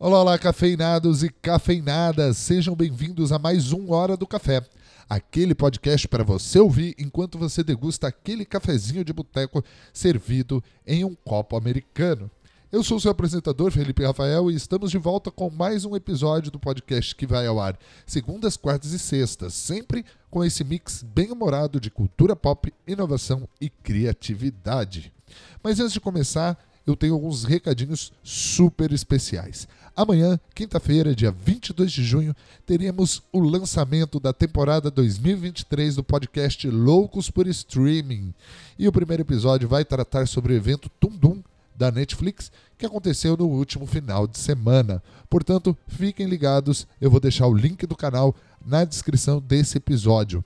Olá, olá, cafeinados e cafeinadas, sejam bem-vindos a mais um Hora do Café, aquele podcast para você ouvir enquanto você degusta aquele cafezinho de boteco servido em um copo americano. Eu sou seu apresentador, Felipe Rafael, e estamos de volta com mais um episódio do podcast que vai ao ar segundas, quartas e sextas, sempre com esse mix bem humorado de cultura pop, inovação e criatividade. Mas antes de começar, eu tenho alguns recadinhos super especiais. Amanhã, quinta-feira, dia 22 de junho, teremos o lançamento da temporada 2023 do podcast Loucos por Streaming. E o primeiro episódio vai tratar sobre o evento Tundum da Netflix, que aconteceu no último final de semana. Portanto, fiquem ligados, eu vou deixar o link do canal na descrição desse episódio.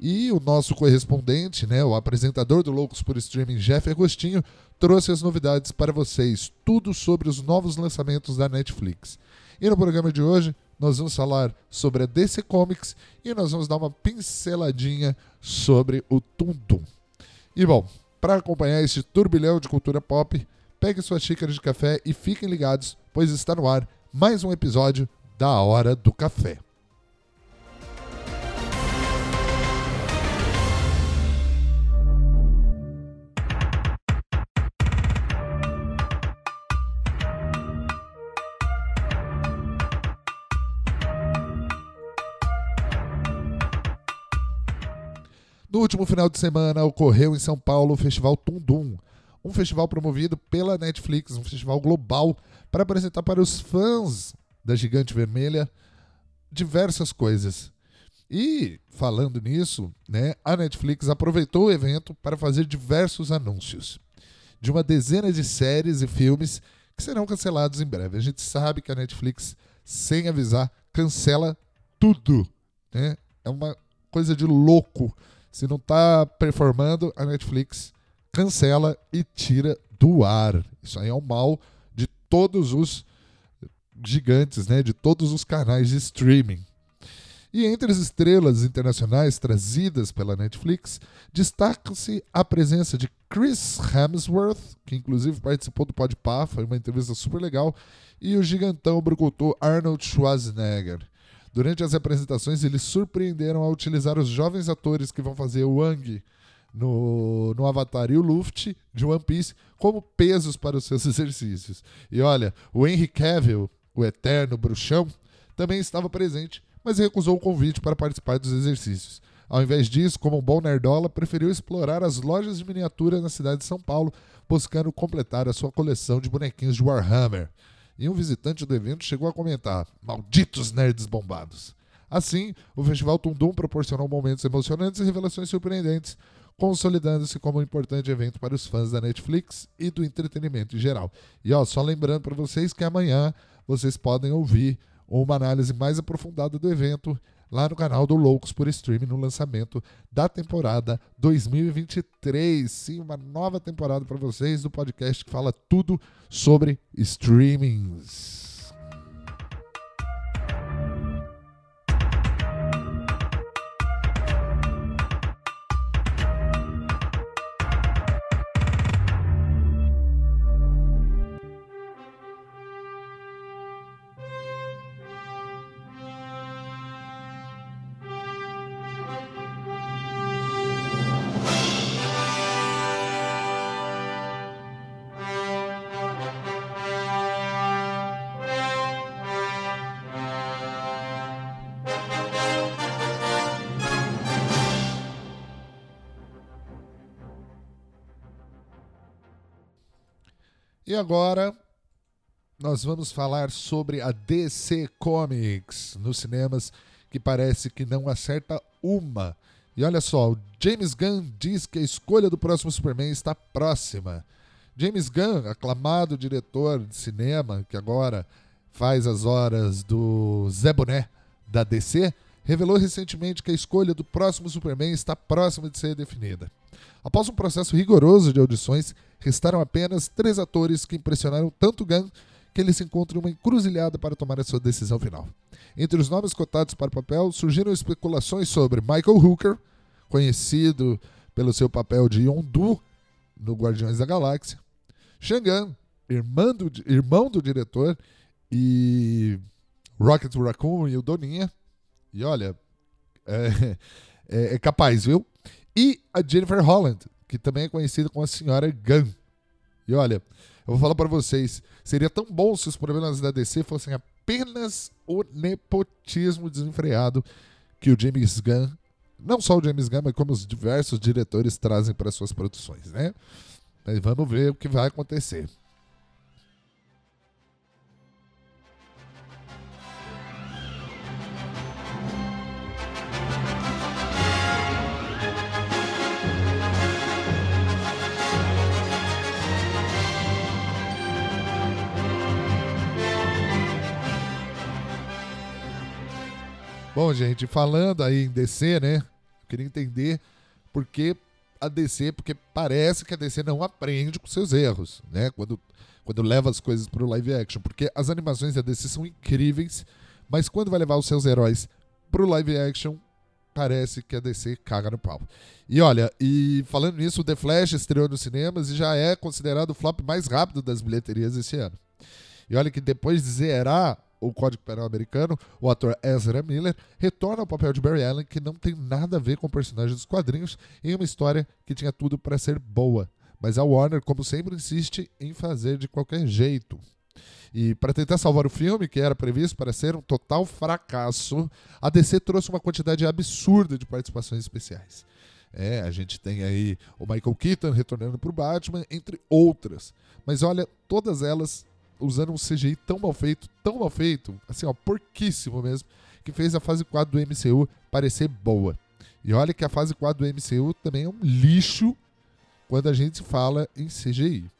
E o nosso correspondente, né, o apresentador do Loucos por Streaming, Jeff Agostinho, trouxe as novidades para vocês, tudo sobre os novos lançamentos da Netflix. E no programa de hoje, nós vamos falar sobre a DC Comics e nós vamos dar uma pinceladinha sobre o Tundum. E bom, para acompanhar este turbilhão de cultura pop, pegue sua xícara de café e fiquem ligados, pois está no ar mais um episódio da Hora do Café. No último final de semana ocorreu em São Paulo o Festival Tundum, um festival promovido pela Netflix, um festival global para apresentar para os fãs da Gigante Vermelha diversas coisas. E falando nisso, né, a Netflix aproveitou o evento para fazer diversos anúncios de uma dezena de séries e filmes que serão cancelados em breve. A gente sabe que a Netflix, sem avisar, cancela tudo. Né? É uma coisa de louco se não está performando, a Netflix cancela e tira do ar. Isso aí é o mal de todos os gigantes, né? de todos os canais de streaming. E entre as estrelas internacionais trazidas pela Netflix, destaca-se a presença de Chris Hemsworth, que inclusive participou do Podpah, foi uma entrevista super legal, e o gigantão brucutu Arnold Schwarzenegger. Durante as apresentações, eles surpreenderam ao utilizar os jovens atores que vão fazer o Wang no, no Avatar e o Luft de One Piece como pesos para os seus exercícios. E olha, o Henry Cavill, o eterno bruxão, também estava presente, mas recusou o convite para participar dos exercícios. Ao invés disso, como um bom nerdola, preferiu explorar as lojas de miniatura na cidade de São Paulo, buscando completar a sua coleção de bonequinhos de Warhammer e um visitante do evento chegou a comentar: Malditos nerds bombados! Assim, o Festival Tundum proporcionou momentos emocionantes e revelações surpreendentes, consolidando-se como um importante evento para os fãs da Netflix e do entretenimento em geral. E ó, só lembrando para vocês que amanhã vocês podem ouvir uma análise mais aprofundada do evento lá no canal do Loucos por Streaming no lançamento da temporada 2023. Sim, uma nova temporada para vocês do podcast que fala tudo sobre streamings. E agora nós vamos falar sobre a DC Comics nos cinemas, que parece que não acerta uma. E olha só, o James Gunn diz que a escolha do próximo Superman está próxima. James Gunn, aclamado diretor de cinema, que agora faz as horas do Zé Boné da DC, revelou recentemente que a escolha do próximo Superman está próxima de ser definida. Após um processo rigoroso de audições, restaram apenas três atores que impressionaram tanto Gunn que ele se encontra em uma encruzilhada para tomar a sua decisão final. Entre os nomes cotados para o papel, surgiram especulações sobre Michael Hooker, conhecido pelo seu papel de Yondu no Guardiões da Galáxia, Shangan, irmão do, irmão do diretor, e Rocket Raccoon e o Doninha. E olha, é, é, é capaz, viu? E a Jennifer Holland, que também é conhecida como a Senhora Gunn. E olha, eu vou falar para vocês, seria tão bom se os problemas da DC fossem apenas o nepotismo desenfreado que o James Gunn, não só o James Gunn, mas como os diversos diretores trazem para suas produções, né? Mas vamos ver o que vai acontecer. Bom, gente, falando aí em DC, né? Eu queria entender por que a DC, porque parece que a DC não aprende com seus erros, né? Quando, quando leva as coisas para o live action. Porque as animações da DC são incríveis, mas quando vai levar os seus heróis para o live action, parece que a DC caga no pau. E olha, e falando nisso, o The Flash estreou nos cinemas e já é considerado o flop mais rápido das bilheterias esse ano. E olha que depois de zerar o Código Penal americano, o ator Ezra Miller retorna ao papel de Barry Allen, que não tem nada a ver com o personagem dos quadrinhos, em uma história que tinha tudo para ser boa. Mas a Warner, como sempre, insiste em fazer de qualquer jeito. E para tentar salvar o filme, que era previsto para ser um total fracasso, a DC trouxe uma quantidade absurda de participações especiais. É, a gente tem aí o Michael Keaton retornando para o Batman, entre outras. Mas olha, todas elas usando um CGI tão mal feito, tão mal feito, assim, ó, porquíssimo mesmo, que fez a fase 4 do MCU parecer boa. E olha que a fase 4 do MCU também é um lixo quando a gente fala em CGI.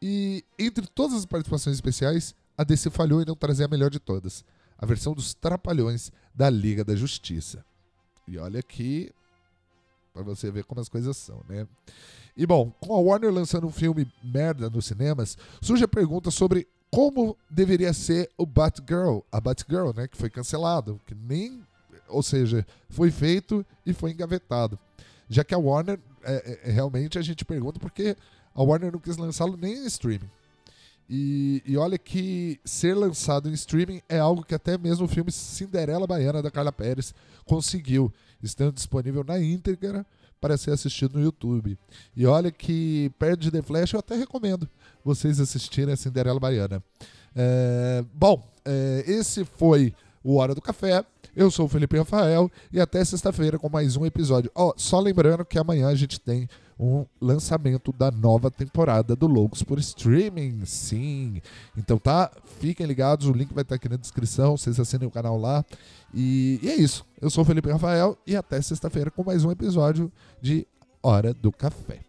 E entre todas as participações especiais, a DC falhou em não trazer a melhor de todas, a versão dos Trapalhões da Liga da Justiça. E olha que para você ver como as coisas são, né? E bom, com a Warner lançando um filme merda nos cinemas, surge a pergunta sobre como deveria ser o Batgirl, a Batgirl, né, que foi cancelado, que nem, ou seja, foi feito e foi engavetado. Já que a Warner, é, é, realmente a gente pergunta porque a Warner não quis lançá-lo nem em streaming. E, e, olha que ser lançado em streaming é algo que até mesmo o filme Cinderela Baiana da Carla Pérez conseguiu, estando disponível na íntegra para ser assistido no YouTube. E olha que perto de The Flash eu até recomendo vocês assistirem a Cinderela Baiana. É, bom, é, esse foi o Hora do Café. Eu sou o Felipe Rafael e até sexta-feira com mais um episódio. Oh, só lembrando que amanhã a gente tem um lançamento da nova temporada do Loucos por Streaming. Sim. Então tá, fiquem ligados, o link vai estar aqui na descrição, vocês assinem o canal lá. E, e é isso. Eu sou o Felipe Rafael e até sexta-feira com mais um episódio de Hora do Café.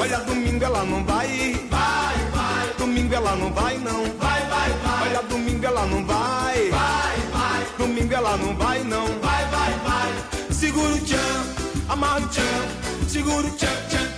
Olha, domingo ela não vai, vai, vai. Domingo ela não vai, não, vai, vai, vai. Olha, domingo ela não vai, ela não vai, não, vai, vai, vai. Segura o tchan, amarra o tchan, segura o tchan, tchan.